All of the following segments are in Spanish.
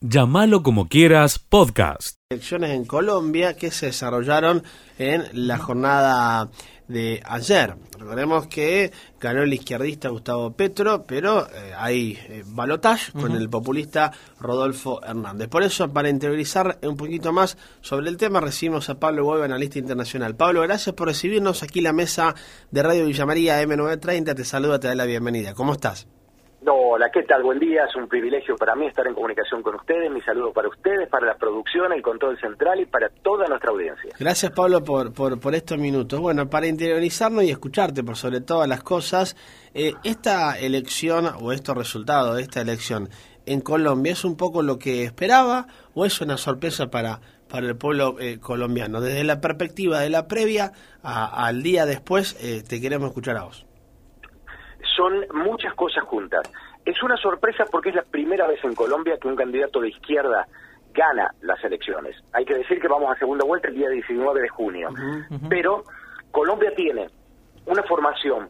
Llámalo como quieras, podcast. Elecciones en Colombia que se desarrollaron en la jornada de ayer. Recordemos que ganó el izquierdista Gustavo Petro, pero eh, hay eh, balotage con el populista Rodolfo Hernández. Por eso, para interiorizar un poquito más sobre el tema, recibimos a Pablo Huevo, analista internacional. Pablo, gracias por recibirnos aquí en la mesa de Radio Villamaría M930. Te saluda, te da la bienvenida. ¿Cómo estás? Hola, ¿qué tal? Buen día. Es un privilegio para mí estar en comunicación con ustedes. Mi saludo para ustedes, para la producción, el control central y para toda nuestra audiencia. Gracias, Pablo, por, por, estos minutos. Bueno, para interiorizarnos y escucharte por sobre todas las cosas, eh, esta elección o estos resultados de esta elección en Colombia, ¿es un poco lo que esperaba o es una sorpresa para, para el pueblo eh, colombiano? Desde la perspectiva de la previa al día después, eh, te queremos escuchar a vos son muchas cosas juntas. Es una sorpresa porque es la primera vez en Colombia que un candidato de izquierda gana las elecciones. Hay que decir que vamos a segunda vuelta el día 19 de junio. Pero Colombia tiene una formación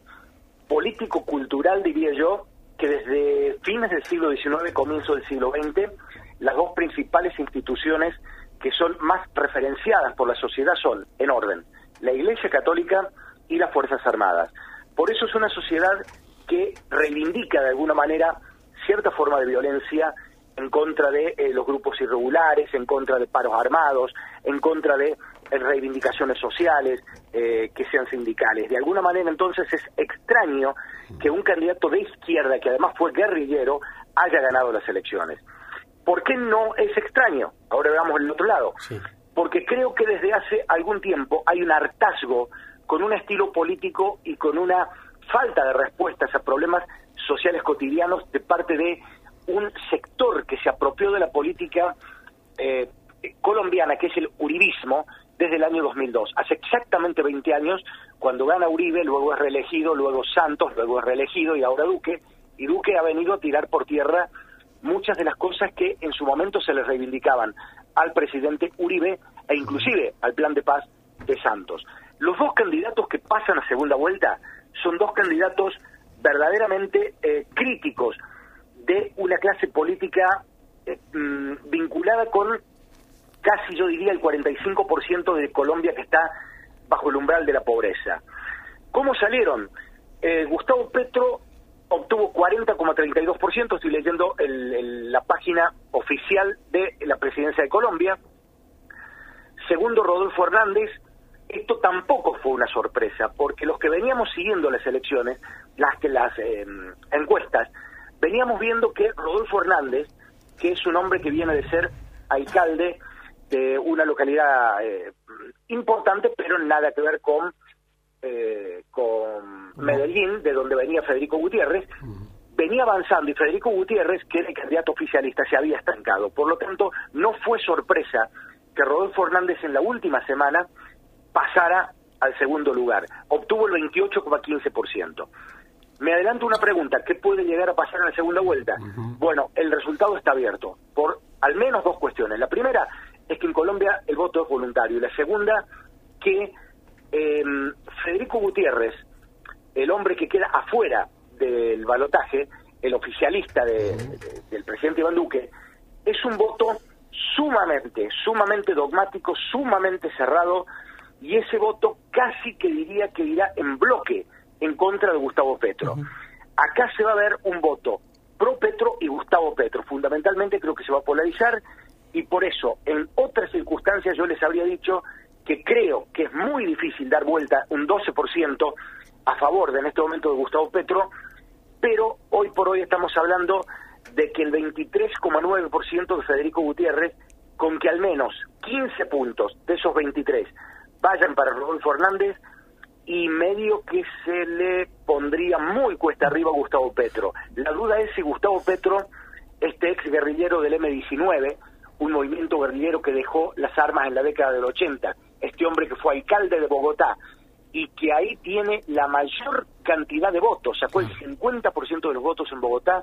político-cultural, diría yo, que desde fines del siglo XIX, comienzo del siglo XX, las dos principales instituciones que son más referenciadas por la sociedad son, en orden, la Iglesia Católica y las Fuerzas Armadas. Por eso es una sociedad que reivindica de alguna manera cierta forma de violencia en contra de eh, los grupos irregulares, en contra de paros armados, en contra de eh, reivindicaciones sociales eh, que sean sindicales. De alguna manera entonces es extraño que un candidato de izquierda, que además fue guerrillero, haya ganado las elecciones. ¿Por qué no es extraño? Ahora veamos el otro lado. Porque creo que desde hace algún tiempo hay un hartazgo con un estilo político y con una falta de respuestas a problemas sociales cotidianos de parte de un sector que se apropió de la política eh, colombiana, que es el uribismo, desde el año 2002. Hace exactamente 20 años, cuando gana Uribe, luego es reelegido, luego Santos, luego es reelegido y ahora Duque, y Duque ha venido a tirar por tierra muchas de las cosas que en su momento se le reivindicaban al presidente Uribe e inclusive al plan de paz de Santos. Los dos candidatos que pasan a segunda vuelta son dos candidatos verdaderamente eh, críticos de una clase política eh, mm, vinculada con casi yo diría el 45% de Colombia que está bajo el umbral de la pobreza. ¿Cómo salieron? Eh, Gustavo Petro obtuvo 40,32%, estoy leyendo la página oficial de la presidencia de Colombia. Segundo, Rodolfo Hernández, esto tampoco fue una sorpresa, porque los que veníamos siguiendo las elecciones, las que las em, encuestas, veníamos viendo que Rodolfo Hernández, que es un hombre que viene de ser alcalde de una localidad eh, importante, pero nada que ver con, eh, con Medellín, de donde venía Federico Gutiérrez, venía avanzando y Federico Gutiérrez, que era el candidato oficialista, se había estancado. Por lo tanto, no fue sorpresa que Rodolfo Hernández en la última semana pasara al segundo lugar. Obtuvo el 28,15%. Me adelanto una pregunta, ¿qué puede llegar a pasar en la segunda vuelta? Bueno, el resultado está abierto por al menos dos cuestiones. La primera es que en Colombia el voto es voluntario y la segunda que em, Federico Gutiérrez, el hombre que queda afuera del balotaje, el oficialista del presidente Iván Duque, es un voto sumamente, sumamente dogmático, sumamente cerrado, y ese voto casi que diría que irá en bloque en contra de Gustavo Petro. Acá se va a ver un voto pro Petro y Gustavo Petro. Fundamentalmente creo que se va a polarizar y por eso en otras circunstancias yo les habría dicho que creo que es muy difícil dar vuelta un 12% a favor de en este momento de Gustavo Petro, pero hoy por hoy estamos hablando de que el 23,9% de Federico Gutiérrez, con que al menos 15 puntos de esos 23 vayan para Rodolfo Hernández y medio que se le pondría muy cuesta arriba a Gustavo Petro. La duda es si Gustavo Petro, este ex guerrillero del M-19, un movimiento guerrillero que dejó las armas en la década del 80, este hombre que fue alcalde de Bogotá y que ahí tiene la mayor cantidad de votos, sacó el 50% de los votos en Bogotá,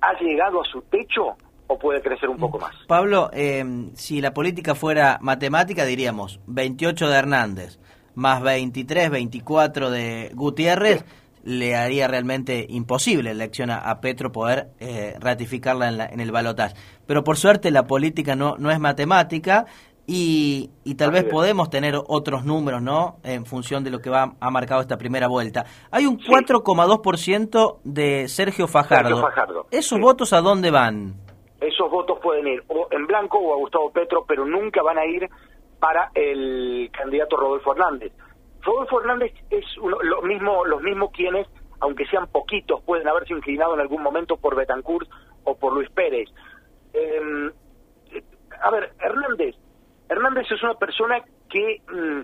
ha llegado a su techo o puede crecer un poco más. Pablo, eh, si la política fuera matemática, diríamos 28 de Hernández, más 23, 24 de Gutiérrez, le haría realmente imposible la elección a, Petro poder eh, ratificarla en, en el balotaje. Pero por suerte la política no, no es matemática y, y tal vez podemos tener otros números, ¿no? En función de lo que va, ha marcado esta primera vuelta. Hay un 4,2% de Sergio Fajardo. Sergio Fajardo. ¿Esos votos a dónde van? Esos votos pueden ir o en blanco o a Gustavo Petro, pero nunca van a ir para el candidato Rodolfo Hernández. Rodolfo Hernández es uno, lo mismo, los mismos quienes, aunque sean poquitos, pueden haberse inclinado en algún momento por Betancourt o por Luis Pérez. Em, a ver, Hernández Hernández es una persona que mm,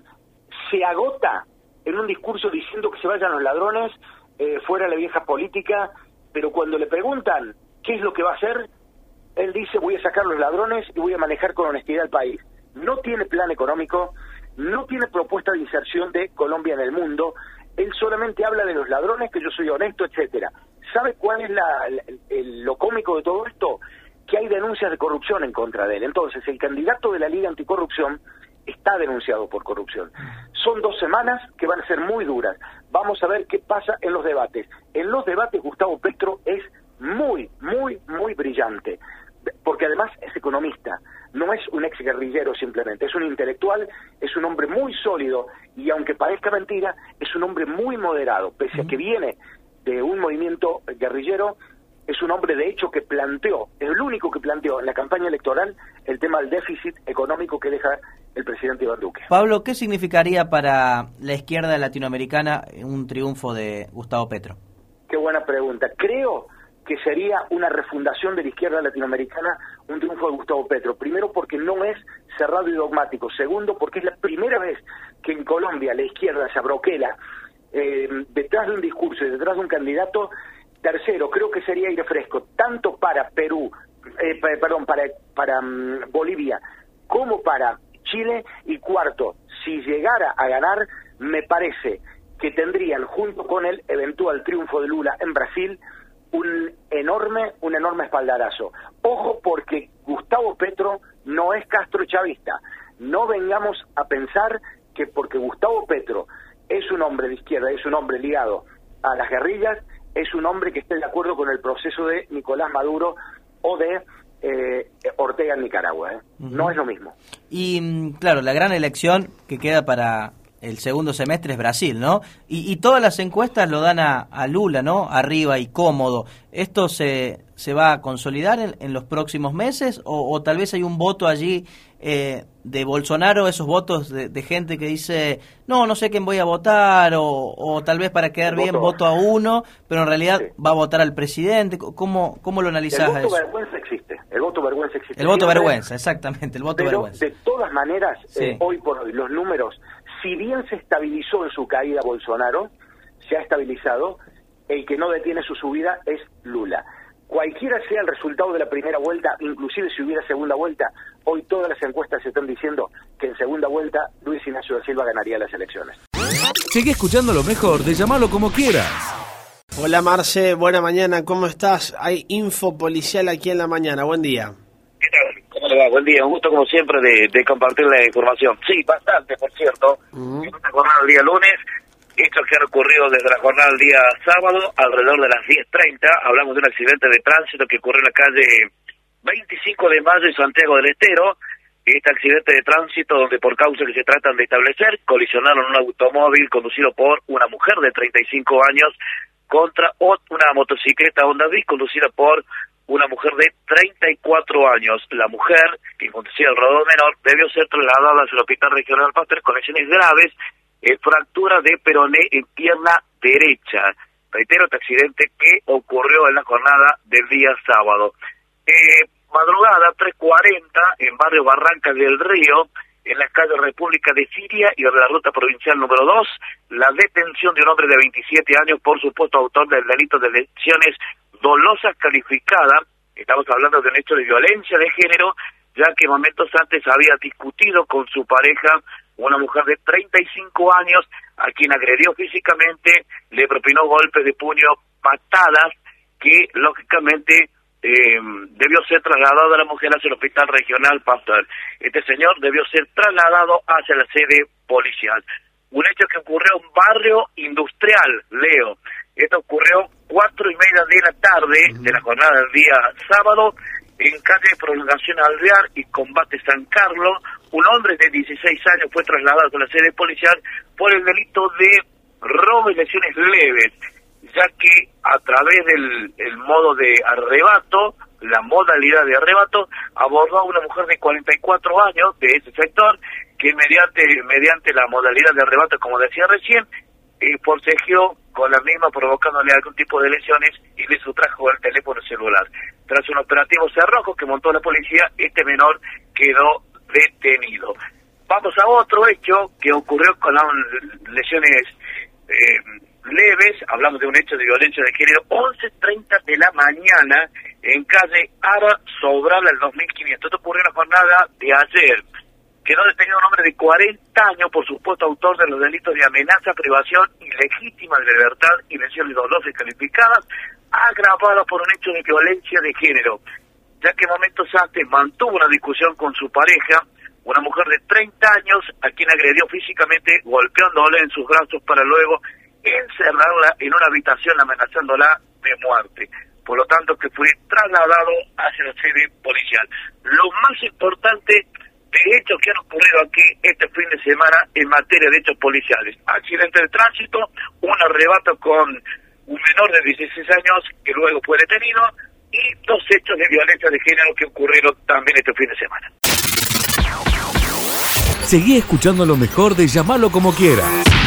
se agota en un discurso diciendo que se vayan los ladrones, eh, fuera la vieja política, pero cuando le preguntan qué es lo que va a hacer, él dice voy a sacar los ladrones y voy a manejar con honestidad el país. No tiene plan económico, no tiene propuesta de inserción de Colombia en el mundo, él solamente habla de los ladrones, que yo soy honesto, etcétera. ¿Sabe cuál es lo cómico de todo esto? que hay denuncias de corrupción en contra de él. Entonces, el candidato de la Liga Anticorrupción está denunciado por corrupción. Son dos semanas que van a ser muy duras. Vamos a ver qué pasa en los debates. En los debates Gustavo Petro es muy, muy, muy brillante, porque además es economista, no es un ex guerrillero simplemente, es un intelectual, es un hombre muy sólido y aunque parezca mentira, es un hombre muy moderado, pese a que viene de un movimiento guerrillero, es un hombre de hecho que planteó, es el único que planteó en la campaña electoral el tema del déficit económico que deja el presidente Iván Duque. Pablo, ¿qué significaría para la izquierda latinoamericana un triunfo de Gustavo Petro? Qué buena pregunta. Creo que sería una refundación de la izquierda latinoamericana un triunfo de Gustavo Petro. Primero porque no es cerrado y dogmático. Segundo porque es la primera vez que en Colombia la izquierda se abroquela eh, detrás de un discurso y detrás de un candidato Tercero, creo que sería aire fresco, tanto para Perú, eh, perdón, para, para mm, Bolivia como para Chile. Y cuarto, si llegara a ganar, me parece que tendrían, junto con el eventual triunfo de Lula en Brasil, un enorme, un enorme espaldarazo. Ojo porque Gustavo Petro no es Castro Chavista. No vengamos a pensar que porque Gustavo Petro es un hombre de izquierda, es un hombre ligado a las guerrillas, es un hombre que esté de acuerdo con el proceso de Nicolás Maduro o de eh, Ortega en Nicaragua. ¿eh? No es lo mismo. Y mm, claro, la gran elección que queda para el segundo semestre es Brasil, ¿no? Y, todas las encuestas lo dan a, Lula, ¿no? Arriba y cómodo. ¿Esto se, se va a consolidar en, los próximos meses o, tal vez hay un voto allí eh, de Bolsonaro, esos votos de, gente que dice, no, no sé quién voy a votar o, tal vez para quedar bien voto, a uno, pero en realidad va a votar al presidente? ¿Cómo, cómo lo analizás El voto vergüenza existe. El voto vergüenza existe. El voto vergüenza, exactamente, el voto vergüenza. De todas maneras, eh, hoy por hoy, los números si bien se estabilizó en su caída Bolsonaro, se ha estabilizado, el que no detiene su subida es Lula. Cualquiera sea el resultado de la primera vuelta, inclusive si hubiera segunda vuelta, hoy todas las encuestas están diciendo que en segunda vuelta Luis Ignacio da Silva ganaría las elecciones. Sigue escuchando lo mejor de llamarlo como quieras. Hola Marce, buena mañana, ¿cómo estás? Hay info policial aquí en la mañana, buen día. Buen día, un gusto como siempre de, compartir la información. Sí, bastante, por cierto. En esta jornada del día lunes, esto que ha ocurrido desde la jornada del día sábado, alrededor de las 10.30, hablamos de un accidente de tránsito que ocurrió en la calle 25 de mayo en Santiago del Estero. Este accidente de tránsito, donde por causas que se tratan de establecer, colisionaron un automóvil conducido por una mujer de 35 años contra una motocicleta Honda Bis conducida por una mujer de 34 años. La mujer, que conducía el rodón menor, debió ser trasladada al Hospital Regional Pasteur con lesiones graves, eh, fractura de peroné en pierna derecha. Reitero, este accidente que ocurrió en la jornada del día sábado. Eh, madrugada 3.40 en barrio Barrancas del Río, en la calle República de Siria y de la ruta provincial número 2, la detención de un hombre de 27 años por supuesto autor del delito de lesiones dolosa calificada, estamos hablando de un hecho de violencia de género, ya que momentos antes había discutido con su pareja, una mujer de 35 años, a quien agredió físicamente, le propinó golpes de puño, patadas, que lógicamente eh, debió ser trasladado a la mujer hacia el hospital regional Pastor. Este señor debió ser trasladado hacia la sede policial. Un hecho que ocurrió en un barrio industrial, Leo, Esto ocurrió cuatro y media de la tarde de la jornada del día sábado en calle Prolongación Alvear y Combate San Carlos. Un hombre de 16 años fue trasladado a la sede policial por el delito de robo y lesiones leves, ya que a través del el modo de arrebato, la modalidad de arrebato, abordó a una mujer de 44 años de ese sector que mediante mediante la modalidad de arrebato, como decía recién, eh, con la misma provocándole algún tipo de lesiones y le sustrajo el teléfono celular. Tras un operativo cerrojo que montó la policía, este menor quedó detenido. Vamos a otro hecho que ocurrió con las lesiones eh, leves, hablamos de un hecho de violencia de género, 11.30 de la mañana en calle Ara Sobral el 2500. Esto ocurrió en la jornada de ayer. Quedó detenido un hombre de 40 años por supuesto autor de los delitos de amenaza, privación ilegítima de libertad y lesiones dolosas calificadas, agravado por un hecho de violencia de género, ya que momentos antes mantuvo una discusión con su pareja, una mujer de 30 años, a quien agredió físicamente, golpeándole en sus brazos para luego encerrarla en una habitación amenazándola de muerte. Por lo tanto, que fue trasladado hacia la sede policial. Lo más importante de hechos que han ocurrido aquí este fin de semana en materia de hechos policiales. Accidente de tránsito, un arrebato con un menor de 16 años que luego fue detenido y dos hechos de violencia de género que ocurrieron también este fin de semana. Seguí escuchando lo mejor de llamarlo como quieras.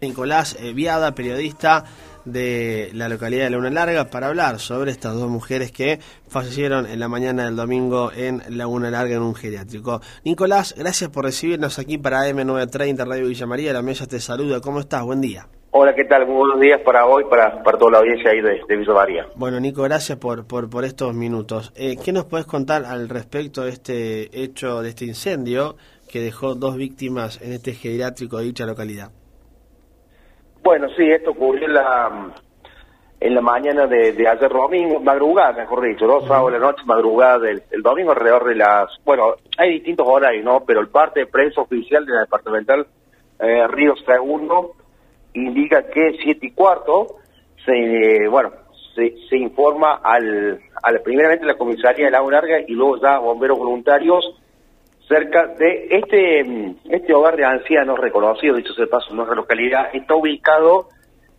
Nicolás Viada, periodista de la localidad de Laguna Larga para hablar sobre estas dos mujeres que fallecieron en la mañana del domingo en Laguna Larga en un geriátrico. Nicolás, gracias por recibirnos aquí para AM930 Radio Villa María. La mesa te saluda. ¿Cómo estás? Buen día. Hola, ¿qué tal? Muy buenos días para hoy, para, para toda la audiencia ahí de, de Villa María. Bueno, Nico, gracias por, por, por estos minutos. Eh, ¿Qué nos puedes contar al respecto de este hecho, de este incendio que dejó dos víctimas en este geriátrico de dicha localidad? Bueno, sí, esto ocurrió en la, en la mañana de, de ayer domingo, madrugada, mejor dicho, dos sábados de la noche, madrugada del, el domingo alrededor de las... Bueno, hay distintos horarios, ¿no? Pero el parte de prensa oficial de la departamental eh, Río Segundo indica que siete y cuarto, se, eh, bueno, se, se informa al, a la, primeramente la comisaría de Lago Larga y luego ya bomberos voluntarios cerca de este este hogar de ancianos reconocido, dicho sea de paso, en nuestra localidad, está ubicado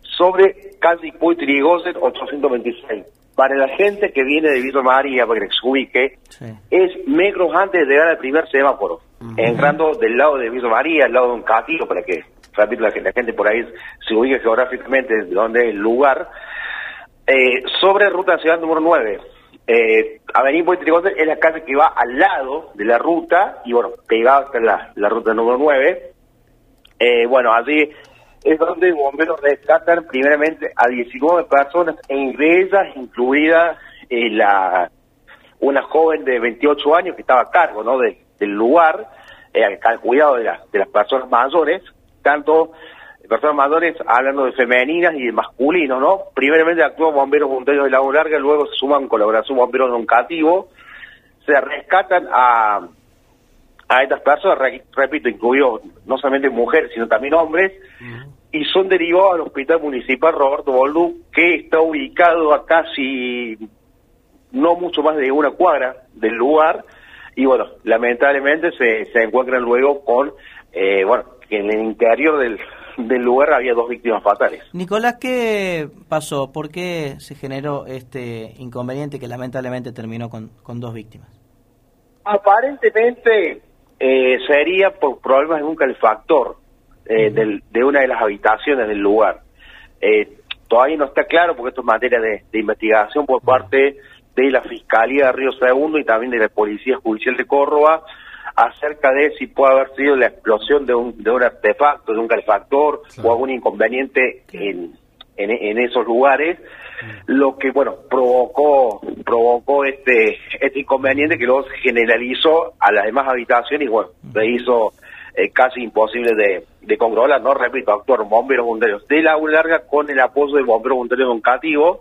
sobre calle Puy Trigosen 826. Para la gente que viene de Villa María, para que se ubique, Sí. es metros antes de llegar al primer semáforo, entrando del lado de Villa María, al lado de un castillo, para que la, que la gente por ahí se ubique geográficamente de donde es el lugar, eh, sobre Ruta Nacional número 9. Eh, Avenida Trigote es la calle que va al lado de la ruta y bueno, pegada hasta la, la ruta número 9. Eh, bueno, allí es donde bomberos rescatan primeramente a 19 personas, entre ellas incluida eh, la una joven de 28 años que estaba a cargo ¿no? de- del lugar, eh, al cuidado de, la- de las personas mayores, tanto personas mayores hablando de femeninas y de masculinos, ¿no? Primeramente actúan bomberos voluntarios de Lago Larga, luego se suman colaboración bomberos educativos, se rescatan a, a estas personas, re- repito, incluido no solamente mujeres, sino también hombres, y son derivados al Hospital Municipal Roberto Boldú, que está ubicado a casi no mucho más de una cuadra del lugar, y bueno, lamentablemente se, se encuentran luego con, eh, bueno, que en el interior del, del lugar había dos víctimas fatales. Nicolás, ¿qué pasó? ¿Por qué se generó este inconveniente que lamentablemente terminó con, con dos víctimas? Aparentemente eh, sería por problemas de un calefactor eh, del- de una de las habitaciones del lugar. Eh, todavía no está claro porque esto es materia de, de investigación por parte de la Fiscalía de Río Segundo y también de la Policía Judicial de Córdoba acerca de si puede haber sido la explosión de un, de un artefacto, de un calefactor o algún inconveniente en, en, en esos lugares, lo que bueno provocó provocó este este inconveniente que luego se generalizó a las demás habitaciones y bueno se hizo eh, casi imposible de, de controlar, no repito, actuaron bomberos voluntarios de la larga con el apoyo de bomberos voluntarios educativos,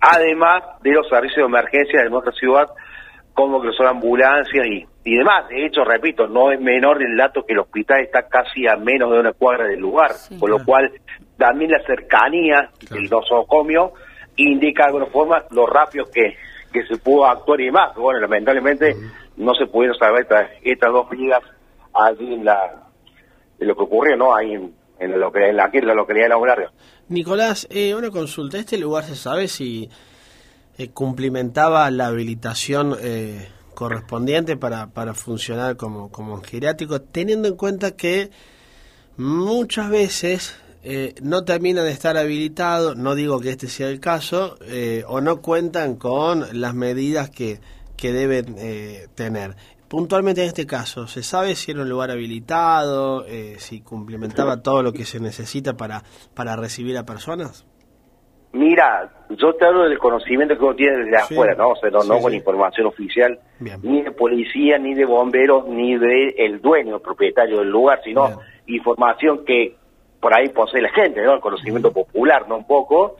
además de los servicios de emergencia de nuestra ciudad como que son ambulancias y, y demás. De hecho, repito, no es menor el dato que el hospital está casi a menos de una cuadra del lugar, con lo cual también la cercanía del nosocomio indica de alguna forma lo rápido que, que se pudo actuar y demás. Bueno, lamentablemente no se pudieron saber estas, estas dos vidas allí en la en lo que ocurrió, ¿no? Ahí en, en la localidad, en la, aquí en la localidad de. Nicolás, eh, una consulta. ¿Este lugar se sabe si eh, cumplimentaba la habilitación eh, correspondiente para, para funcionar como, como geriátrico, teniendo en cuenta que muchas veces eh, no terminan de estar habilitados, no digo que este sea el caso, eh, o no cuentan con las medidas que, que deben eh, tener. Puntualmente en este caso, ¿se sabe si era un lugar habilitado, eh, si cumplimentaba todo lo que se necesita para, para recibir a personas? Mira, yo te hablo del conocimiento que uno tiene desde Sí. afuera, ¿no? O sea, no, no con sí. información oficial, Bien. ni de policía, ni de bomberos, ni de el dueño, el propietario del lugar, sino Bien. información que por ahí posee la gente, ¿no? El conocimiento popular, ¿no? Un poco,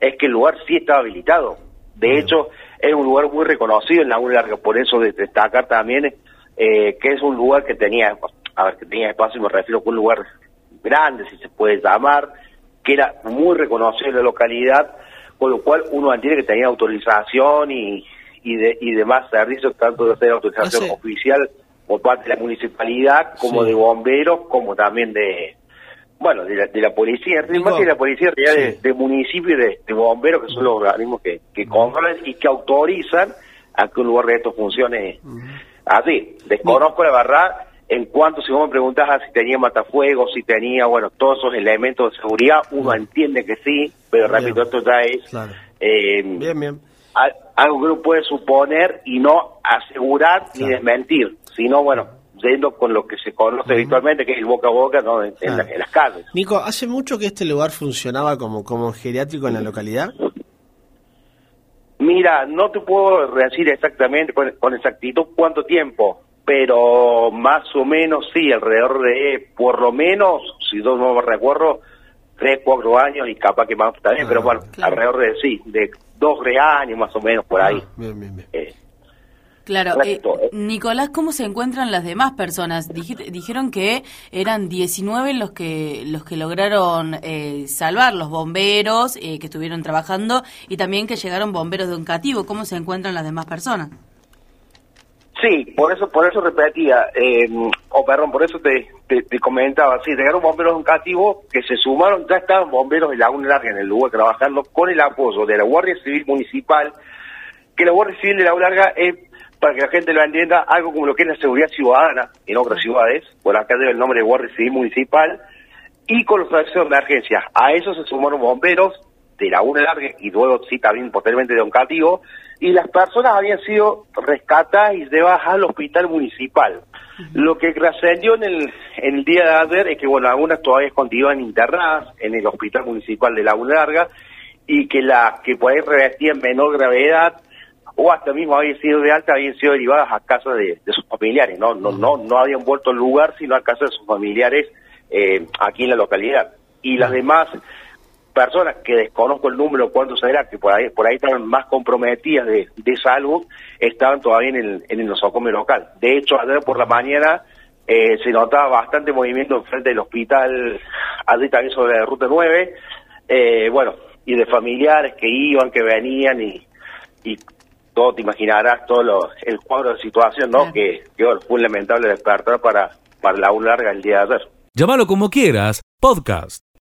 es que el lugar sí estaba habilitado. De hecho, es un lugar muy reconocido en la Larga, por eso de destacar también eh, que es un lugar que tenía, a ver, que tenía espacio, me refiero a un lugar grande, si se puede llamar, que era muy reconocido en la localidad, con lo cual uno entiende que tenía autorización y, y, de, y demás servicios, tanto de hacer autorización oficial por parte de la municipalidad, como Sí. de bomberos, como también de, bueno, de la, de la policía, Nico, más que de la policía, sí. de, de municipio y de, de bomberos, que son los organismos que, que controlan y que autorizan a que un lugar de esto funcione así. Desconozco la verdad en cuanto, si vos me preguntás ah, si tenía matafuegos, si tenía, bueno, todos esos elementos de seguridad, uno entiende que sí, pero Bien. repito, esto ya es Claro. eh, Bien, bien. algo que uno puede suponer y no asegurar ni desmentir, sino, bueno, yendo con lo que se conoce habitualmente, que es el boca a boca, ¿no? En, en Claro. la- en las calles. Nico, ¿hace mucho que este lugar funcionaba como, como geriátrico en la localidad? Mira, no te puedo decir exactamente con, con exactitud cuánto tiempo, pero más o menos sí, alrededor de, por lo menos, si yo no me recuerdo, tres, cuatro años y capaz que más también, Ah, pero bueno, claro. alrededor de sí, de dos, tres años más o menos por ahí. Ah, bien, bien, bien. Eh, Claro, eh, eh. Nicolás, ¿cómo se encuentran las demás personas? Dijiste- dijeron que eran 19 los que los que lograron eh, salvar los bomberos eh, que estuvieron trabajando y también que llegaron bomberos de un cativo. ¿Cómo se encuentran las demás personas? Sí, por eso por eso repetía, eh, o perdón, por eso te, te, te comentaba, sí, llegaron bomberos de un cativo que se sumaron, ya estaban bomberos de Laguna Larga en el lugar trabajando con el apoyo de la Guardia Civil Municipal, que la Guardia Civil de Laguna Larga es, para que la gente lo entienda, algo como lo que es la seguridad ciudadana en otras ciudades, por acá debe el nombre de Guardia Civil Municipal, y con los servicios de emergencia. A eso se sumaron bomberos de Laguna Larga y luego sí también posteriormente de Oncativo, y las personas habían sido rescatadas y llevadas al hospital municipal. Lo que trascendió en el, en el día de ayer es que, bueno, algunas todavía continúan internadas en el hospital municipal de Laguna Larga y que las que por ahí revestían menor gravedad o hasta mismo habían sido de alta, habían sido derivadas a casa de, de sus familiares, no no no no habían vuelto al lugar, sino a casa de sus familiares eh, aquí en la localidad. Y las demás personas que desconozco el número cuántos eran, que por ahí por ahí estaban más comprometidas de, de salud, estaban todavía en el, en el nosocomio local. De hecho, ayer por la mañana eh, se notaba bastante movimiento enfrente del hospital, allí también sobre la ruta 9, eh, bueno, y de familiares que iban, que venían y, y todo te imaginarás todo lo- el cuadro de situación, ¿no? Claro. Que, que bueno, fue un lamentable despertar para, para la U larga el día de ayer. Llámalo como quieras, podcast.